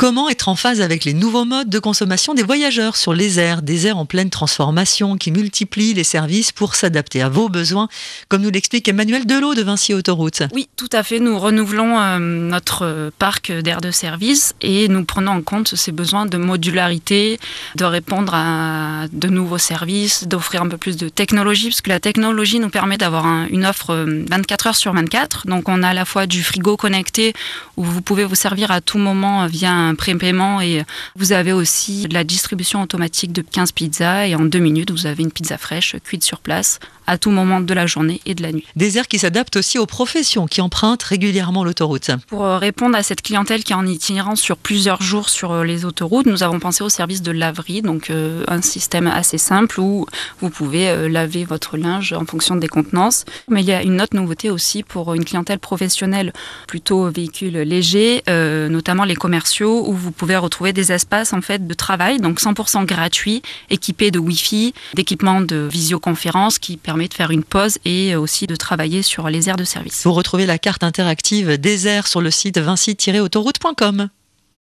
Comment être en phase avec les nouveaux modes de consommation des voyageurs sur les airs, des airs en pleine transformation qui multiplient les services pour s'adapter à vos besoins, comme nous l'explique Emmanuel Delot de Vinci Autoroute. Oui, tout à fait. Nous renouvelons euh, notre parc d'air de service et nous prenons en compte ces besoins de modularité, de répondre à de nouveaux services, d'offrir un peu plus de technologie, parce que la technologie nous permet d'avoir une offre 24 heures sur 24. Donc on a à la fois du frigo connecté où vous pouvez vous servir à tout moment via un prépaiement et vous avez aussi de la distribution automatique de 15 pizzas et en deux minutes vous avez une pizza fraîche cuite sur place à tout moment de la journée et de la nuit. Des airs qui s'adaptent aussi aux professions qui empruntent régulièrement l'autoroute. Pour euh, répondre à cette clientèle qui est en itinérance sur plusieurs jours sur euh, les autoroutes, nous avons pensé au service de laverie, donc euh, un système assez simple où vous pouvez laver votre linge en fonction des contenances. Mais il y a une autre nouveauté aussi pour une clientèle professionnelle plutôt véhicule léger, notamment les commerciaux où vous pouvez retrouver des espaces en fait de travail, donc 100% gratuits, équipés de Wi-Fi, d'équipements de visioconférence qui permettent de faire une pause et aussi de travailler sur les aires de service. Vous retrouvez la carte interactive des aires sur le site vinci-autoroute.com.